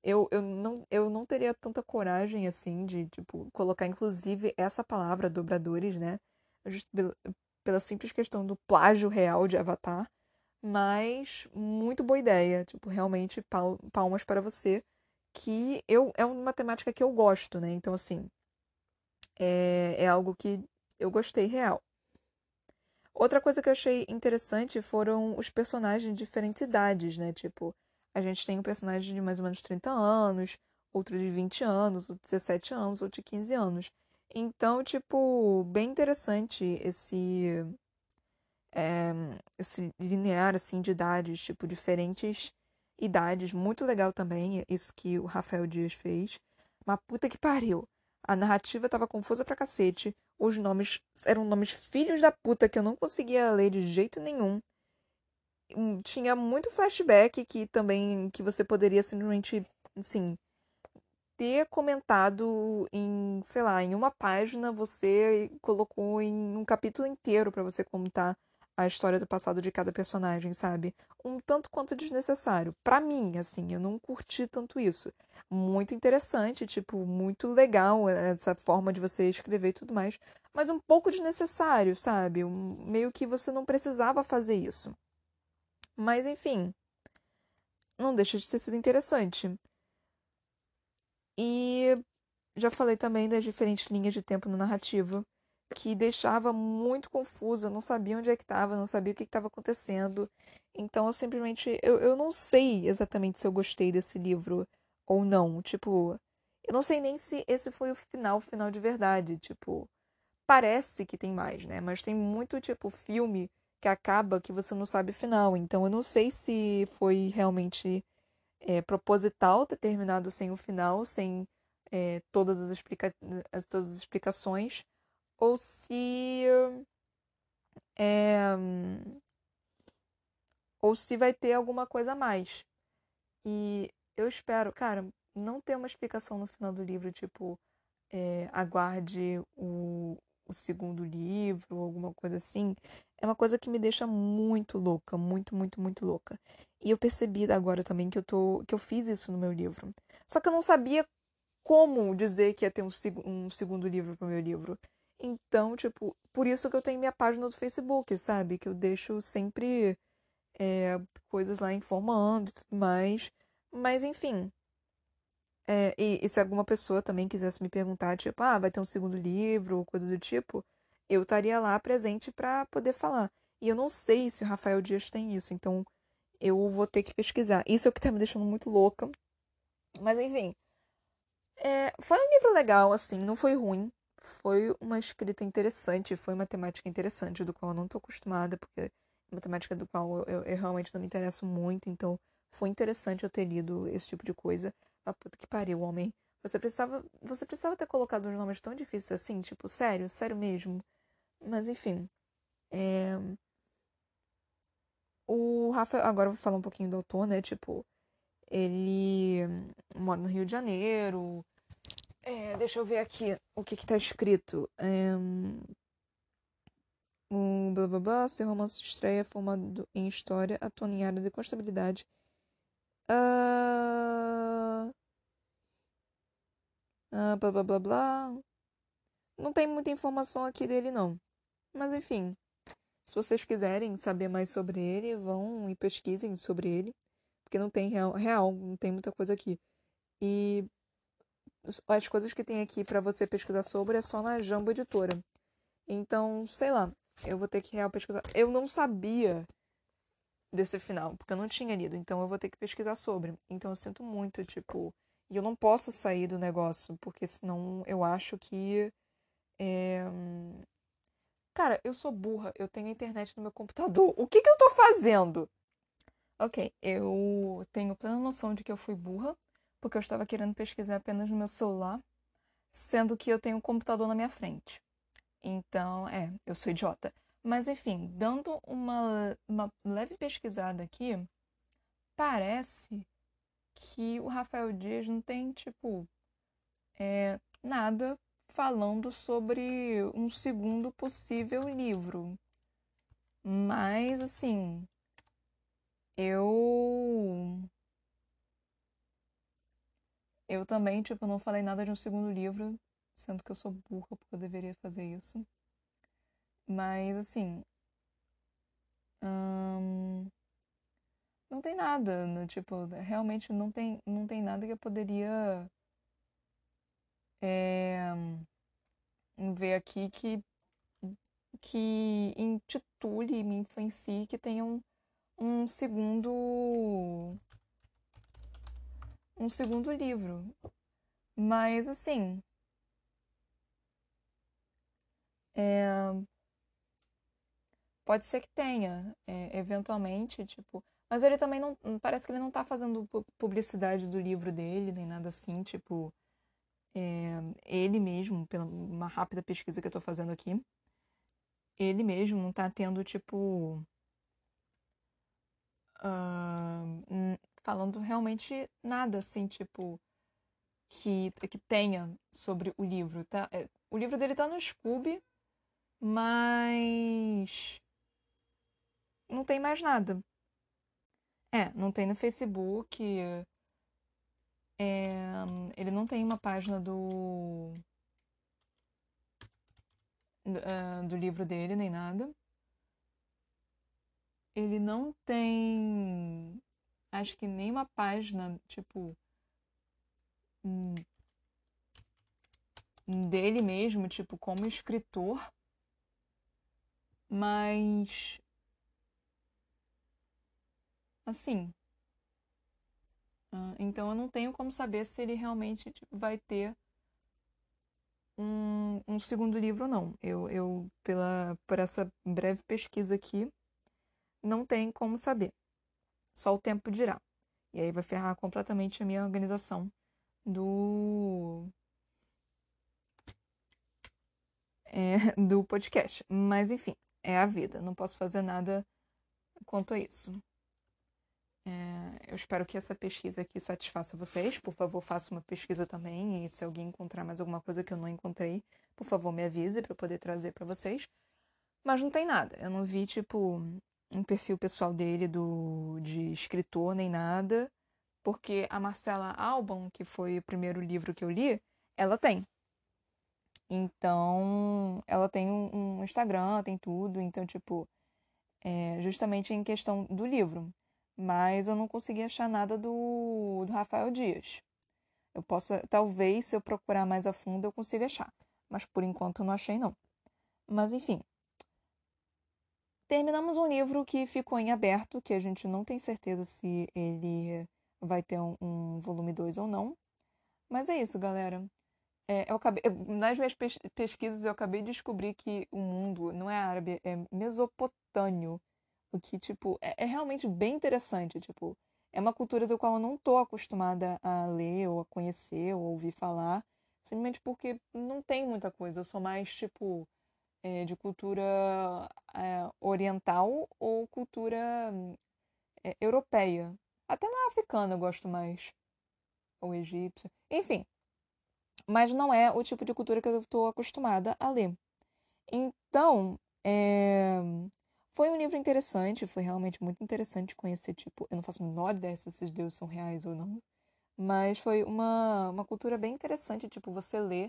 eu, eu, não, eu não teria tanta coragem assim de tipo, colocar inclusive essa palavra dobradores, né? Just pela, pela simples questão do plágio real de Avatar. Mas muito boa ideia. Tipo, realmente palmas para você. Que eu é uma temática que eu gosto, né? Então, assim, é, é algo que eu gostei real. Outra coisa que eu achei interessante foram os personagens de diferentes idades, né? Tipo, a gente tem um personagem de mais ou menos 30 anos, outro de 20 anos, outro de 17 anos, outro de 15 anos. Então, tipo, bem interessante esse é, esse linear assim de idades, tipo, diferentes idades, muito legal também, isso que o Rafael Dias fez. Mas puta que pariu. A narrativa tava confusa pra cacete. Os nomes eram nomes filhos da puta que eu não conseguia ler de jeito nenhum. Hum, tinha muito flashback que também que você poderia simplesmente, assim, ter comentado em, sei lá, em uma página, você colocou em um capítulo inteiro para você contar a história do passado de cada personagem, sabe? Um tanto quanto desnecessário. para mim, assim, eu não curti tanto isso. Muito interessante, tipo, muito legal essa forma de você escrever e tudo mais, mas um pouco desnecessário, sabe? Um, meio que você não precisava fazer isso. Mas, enfim, não deixa de ter sido interessante. E já falei também das diferentes linhas de tempo na narrativa que deixava muito confuso, eu não sabia onde é que estava, não sabia o que estava acontecendo. Então eu simplesmente eu, eu não sei exatamente se eu gostei desse livro ou não. Tipo, eu não sei nem se esse foi o final, final de verdade. Tipo, parece que tem mais, né? Mas tem muito, tipo, filme que acaba que você não sabe o final. Então eu não sei se foi realmente é, proposital ter terminado sem o final, sem é, todas, as explica todas as explicações ou se é, ou se vai ter alguma coisa a mais. E eu espero, cara, não ter uma explicação no final do livro, tipo, é, aguarde o, o segundo livro, alguma coisa assim, é uma coisa que me deixa muito louca, muito, muito, muito louca. E eu percebi agora também que eu tô, que eu fiz isso no meu livro. Só que eu não sabia como dizer que ia ter um, um segundo livro pro meu livro. Então, tipo, por isso que eu tenho minha página do Facebook, sabe? Que eu deixo sempre é, coisas lá informando e tudo mais. Mas, enfim. É, e, e, se alguma pessoa também quisesse me perguntar, tipo, ah, vai ter um segundo livro ou coisa do tipo, eu estaria lá presente para poder falar. E eu não sei se o Rafael Dias tem isso, então eu vou ter que pesquisar. Isso é o que tá me deixando muito louca. Mas, enfim. É, foi um livro legal, assim, não foi ruim. Foi uma escrita interessante, foi uma temática interessante, do qual eu não tô acostumada, porque uma temática do qual eu, eu, realmente não me interesso muito, então foi interessante eu ter lido esse tipo de coisa. Ah, puta que pariu, homem. Você precisava, você precisava ter colocado uns nomes tão difíceis assim, tipo, sério, sério mesmo. Mas enfim. É... O Rafael, agora eu vou falar um pouquinho do autor, né? Tipo, ele mora no Rio de Janeiro. É, deixa eu ver aqui o que que tá escrito. É, o blá blá blá, seu romance de estreia formado em história, áreas de constabilidade. Uh... Uh, blá blá blá blá. Não tem muita informação aqui dele, não. Mas enfim, se vocês quiserem saber mais sobre ele, vão e pesquisem sobre ele. Porque não tem real, real não tem muita coisa aqui. E as coisas que tem aqui para você pesquisar sobre é só na Jambo Editora. Então, sei lá, eu vou ter que real pesquisar. Eu não sabia desse final, porque eu não tinha lido, então eu vou ter que pesquisar sobre. Então eu sinto muito, tipo, e eu não posso sair do negócio, porque senão eu acho que é... Cara, eu sou burra, eu tenho a internet no meu computador. O que que eu tô fazendo? Ok, eu tenho plena noção de que eu fui burra, porque eu estava querendo pesquisar apenas no meu celular, sendo que eu tenho um computador na minha frente. Então, é, eu sou idiota. Mas, enfim, dando uma, uma leve pesquisada aqui, parece que o Rafael Dias não tem, tipo, é, nada falando sobre um segundo possível livro. Mas, assim, eu. Eu também, tipo, não falei nada de um segundo livro sendo que eu sou burra porque eu deveria fazer isso. Mas, assim. Hum, não tem nada, né? tipo, realmente não tem, não tem nada que eu poderia é, ver aqui que, que intitule, me influencie, que tenha um, um segundo um segundo livro. Mas assim, é, pode ser que tenha, é, eventualmente, tipo. Mas ele também não. Parece que ele não tá fazendo publicidade do livro dele, nem nada assim, tipo. É, ele mesmo, pela uma rápida pesquisa que eu tô fazendo aqui, ele mesmo não tá tendo, tipo. Uh, falando realmente nada assim, tipo. Que, que tenha sobre o livro, tá? É, o livro dele tá no Scooby, mas não tem mais nada. É, não tem no Facebook. É, ele não tem uma página do do, uh, do livro dele nem nada. Ele não tem, acho que nem uma página tipo hum, dele mesmo, tipo como escritor. Mas. Assim. Uh, então eu não tenho como saber se ele realmente vai ter um, um segundo livro ou não. Eu, eu, pela, por essa breve pesquisa aqui, não tem como saber. Só o tempo dirá. E aí vai ferrar completamente a minha organização do. É, do podcast. Mas enfim é a vida, não posso fazer nada quanto a isso. É, eu espero que essa pesquisa aqui satisfaça vocês. Por favor, faça uma pesquisa também. E se alguém encontrar mais alguma coisa que eu não encontrei, por favor, me avise para eu poder trazer para vocês. Mas não tem nada. Eu não vi, tipo, um perfil pessoal dele do, de escritor nem nada. Porque a Marcela Albon, que foi o primeiro livro que eu li, ela tem. Então, ela tem um, um Instagram, tem tudo. Então, tipo, é, justamente em questão do livro. Mas eu não consegui achar nada do, do Rafael Dias. Eu posso, talvez, se eu procurar mais a fundo, eu consiga achar. Mas por enquanto eu não achei, não. Mas enfim. Terminamos um livro que ficou em aberto, que a gente não tem certeza se ele vai ter um, um volume 2 ou não. Mas é isso, galera. É, eu acabei, nas minhas pesquisas eu acabei de descobrir que o mundo não é árabe, é mesopotâmio. O que, tipo, é, é, realmente bem interessante. Tipo, é uma cultura do qual eu não tô acostumada a ler, ou a conhecer, ou ouvir falar. Simplesmente porque não tem muita coisa. Eu sou mais, tipo, é, de cultura é, oriental ou cultura é, europeia. Até na africana eu gosto mais. Ou egípcia. Enfim, mas não é o tipo de cultura que eu estou acostumada a ler. Então, é... foi um livro interessante, foi realmente muito interessante conhecer, tipo, eu não faço a menor ideia se esses deuses são reais ou não, mas foi uma, uma cultura bem interessante, tipo, você lê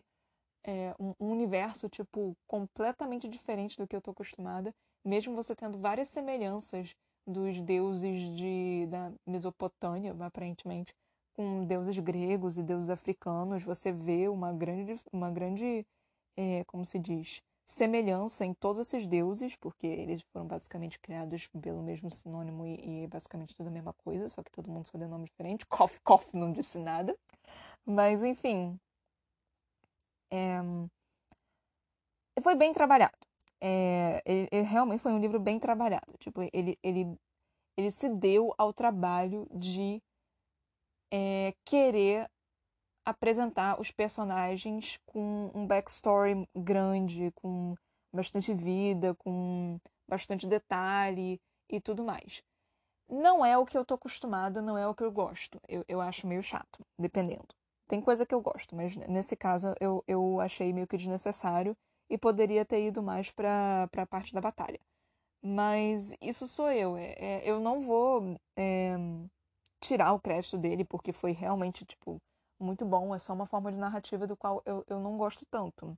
é, um, um, universo, tipo, completamente diferente do que eu estou acostumada, mesmo você tendo várias semelhanças dos deuses de, da Mesopotâmia, aparentemente, com deuses gregos e deuses africanos, você vê uma grande, uma grande é, como se diz, semelhança em todos esses deuses, porque eles foram basicamente criados pelo mesmo sinônimo e, e basicamente tudo a mesma coisa, só que todo mundo só deu nome diferente. Kof, Kof não disse nada. Mas, enfim. É... Foi bem trabalhado. É, ele, ele, realmente foi um livro bem trabalhado. Tipo, ele, ele, ele se deu ao trabalho de é, querer apresentar os personagens com um backstory grande, com bastante vida, com bastante detalhe e tudo mais. Não é o que eu tô acostumada, não é o que eu gosto. Eu, eu acho meio chato, dependendo. Tem coisa que eu gosto, mas nesse caso eu, eu achei meio que desnecessário e poderia ter ido mais para a parte da batalha. Mas isso sou eu. É, é, eu não vou é, tirar o crédito dele, porque foi realmente, tipo, muito bom. É só uma forma de narrativa do qual eu, eu não gosto tanto.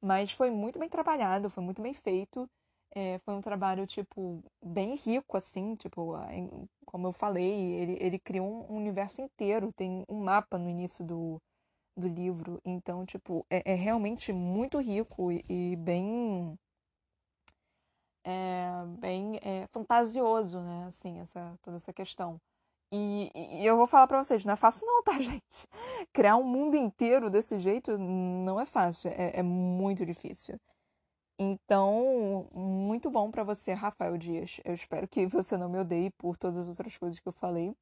Mas foi muito bem trabalhado, foi muito bem feito. É, foi um trabalho, tipo, bem rico, assim, tipo, como eu falei, ele, ele criou um universo inteiro, tem um mapa no início do, do livro. Então, tipo, é, é realmente muito rico e, e bem. É, bem é, fantasioso, né? Assim, essa, toda essa questão. E, e, eu vou falar para vocês, não é fácil não, tá, gente? Criar um mundo inteiro desse jeito não é fácil, é, é muito difícil. Então, muito bom para você, Rafael Dias. Eu espero que você não me odeie por todas as outras coisas que eu falei,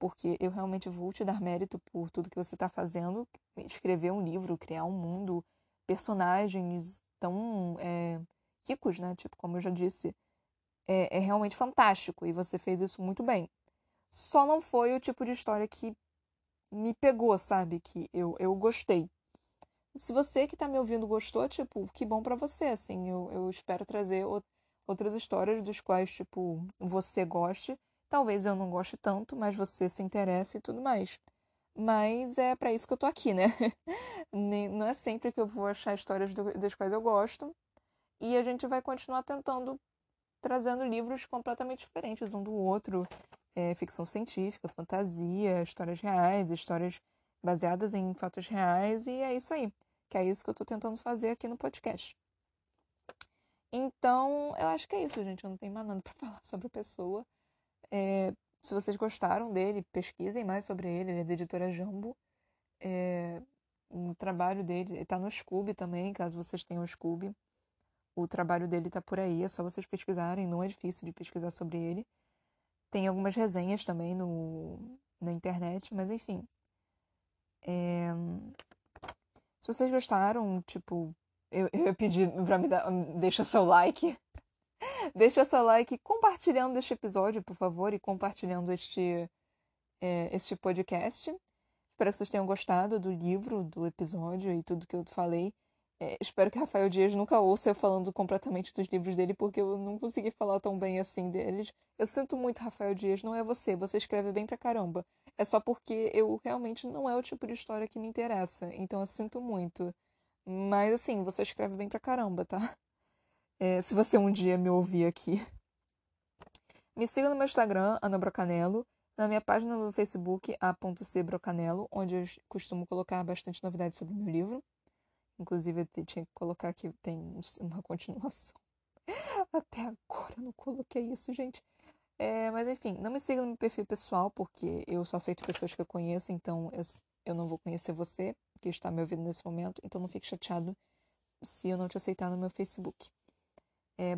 porque eu realmente vou te dar mérito por tudo que você está fazendo. Escrever um livro, criar um mundo, personagens tão é, ricos, né? Tipo, como eu já disse, é, é realmente fantástico e você fez isso muito bem. Só não foi o tipo de história que me pegou, sabe? Que eu, eu gostei. Se você que tá me ouvindo gostou, tipo, que bom para você, assim. Eu, eu espero trazer outras histórias dos quais, tipo, você goste. Talvez eu não goste tanto, mas você se interesse e tudo mais. Mas é para isso que eu tô aqui, né? não é sempre que eu vou achar histórias das quais eu gosto. E a gente vai continuar tentando trazendo livros completamente diferentes um do outro é, ficção científica, fantasia, histórias reais, histórias baseadas em fatos reais, e é isso aí. Que é isso que eu estou tentando fazer aqui no podcast. Então, eu acho que é isso, gente. Eu não tenho mais nada para falar sobre a pessoa. É, se vocês gostaram dele, pesquisem mais sobre ele. Ele é da editora Jambo. É, o trabalho dele está no Scooby também, caso vocês tenham o Scooby. O trabalho dele está por aí, é só vocês pesquisarem, não é difícil de pesquisar sobre ele. Tem algumas resenhas também no, na internet, mas enfim. É... Se vocês gostaram, tipo, eu, eu pedi pra me dar. Deixa seu like. Deixa seu like compartilhando este episódio, por favor, e compartilhando este, é, este podcast. Espero que vocês tenham gostado do livro, do episódio e tudo que eu falei. É, espero que Rafael Dias nunca ouça eu falando completamente dos livros dele, porque eu não consegui falar tão bem assim deles. Eu sinto muito, Rafael Dias, não é você. Você escreve bem pra caramba. É só porque eu realmente não é o tipo de história que me interessa. Então eu sinto muito. Mas assim, você escreve bem pra caramba, tá? É, se você um dia me ouvir aqui. Me siga no meu Instagram, Ana Brocanello, na minha página no Facebook, a.cbrocanello, onde eu costumo colocar bastante novidades sobre o meu livro. Inclusive, eu tinha que colocar que tem uma continuação. Até agora eu não coloquei isso, gente. É, mas enfim, não me siga no meu perfil pessoal, porque eu só aceito pessoas que eu conheço, então eu, não vou conhecer você, que está me ouvindo nesse momento, então não fique chateado se eu não te aceitar no meu Facebook. É,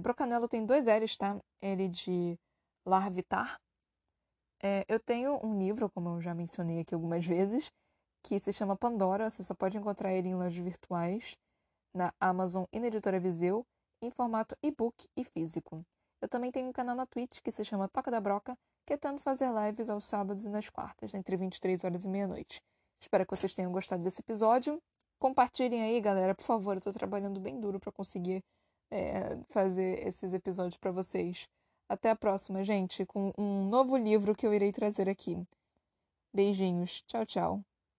tem dois L's, tá? L de Larvitar. É, eu tenho um livro, como eu já mencionei aqui algumas vezes, que se chama Pandora. Você só pode encontrar ele em lojas virtuais, na Amazon e na editora Viseu, em formato e-book e físico. Eu também tenho um canal na Twitch que se chama Toca da Broca, que eu tento fazer lives aos sábados e nas quartas, entre 23 horas e meia-noite. Espero que vocês tenham gostado desse episódio. Compartilhem aí, galera, por favor. Eu tô trabalhando bem duro para conseguir é, fazer esses episódios para vocês. Até a próxima, gente, com um novo livro que eu irei trazer aqui. Beijinhos. Tchau, tchau.